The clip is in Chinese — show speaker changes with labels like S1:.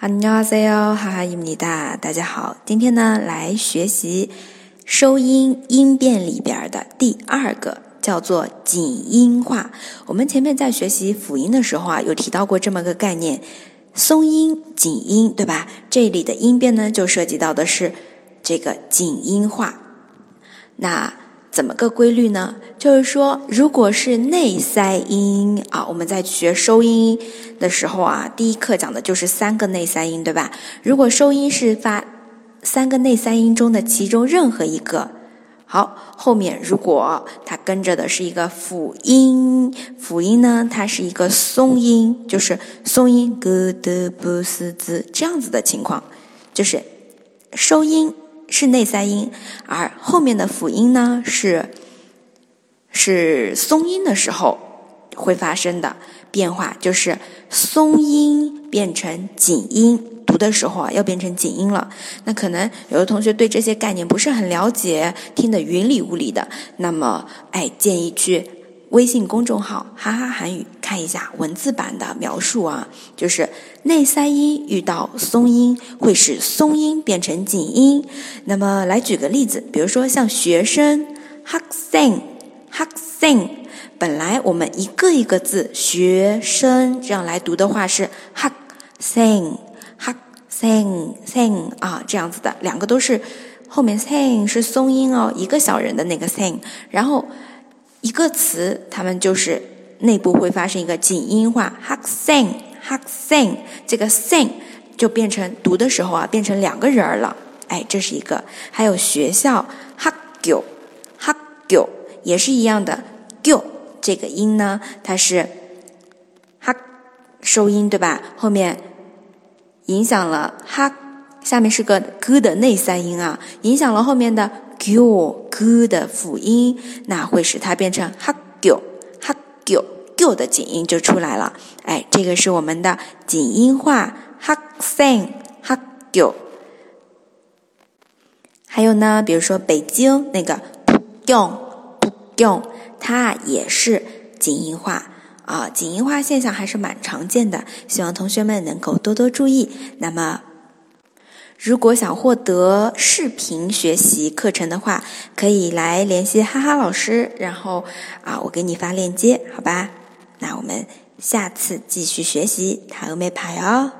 S1: 안녕하세요哈哈伊米达，大家好，今天呢来学习收音音变里边的第二个，叫做紧音化。我们前面在学习辅音的时候啊，有提到过这么个概念，松音、紧音，对吧？这里的音变呢，就涉及到的是这个紧音化。那 怎么个规律呢？就是说，如果是内塞音啊，我们在学收音的时候啊，第一课讲的就是三个内塞音，对吧？如果收音是发三个内塞音中的其中任何一个，好，后面如果它跟着的是一个辅音，辅音呢，它是一个松音，就是松音，g d b s z 这样子的情况，就是收音。是内塞音，而后面的辅音呢是是松音的时候会发生的变化，就是松音变成紧音，读的时候啊要变成紧音了。那可能有的同学对这些概念不是很了解，听得云里雾里的，那么哎建议去。微信公众号“哈哈韩语”，看一下文字版的描述啊，就是内塞音遇到松音，会使松音变成紧音。那么来举个例子，比如说像学生 “hak sing”，“hak sing”，本来我们一个一个字“学生”这样来读的话是 “hak sing”，“hak sing”，“sing” 啊这样子的，两个都是后面 “sing” 是松音哦，一个小人的那个 “sing”，然后。一个词，它们就是内部会发生一个紧音化，hak sing，hak sing，这个 sing 就变成读的时候啊，变成两个人儿了。哎，这是一个。还有学校，hak gyo，hak gyo 也是一样的 gy 这个音呢，它是 hak 收音对吧？后面影响了 h，下面是个 g 的内三音啊，影响了后面的。gu g 的辅音，那会使它变成 ha gu ha gu gu 的紧音就出来了。哎，这个是我们的紧音化 ha sing ha gu。还有呢，比如说北京那个 pion，pion，它也是紧音化啊。紧音化现象还是蛮常见的，希望同学们能够多多注意。那么。如果想获得视频学习课程的话，可以来联系哈哈老师，然后啊，我给你发链接，好吧？那我们下次继续学习，塔欧美牌哦。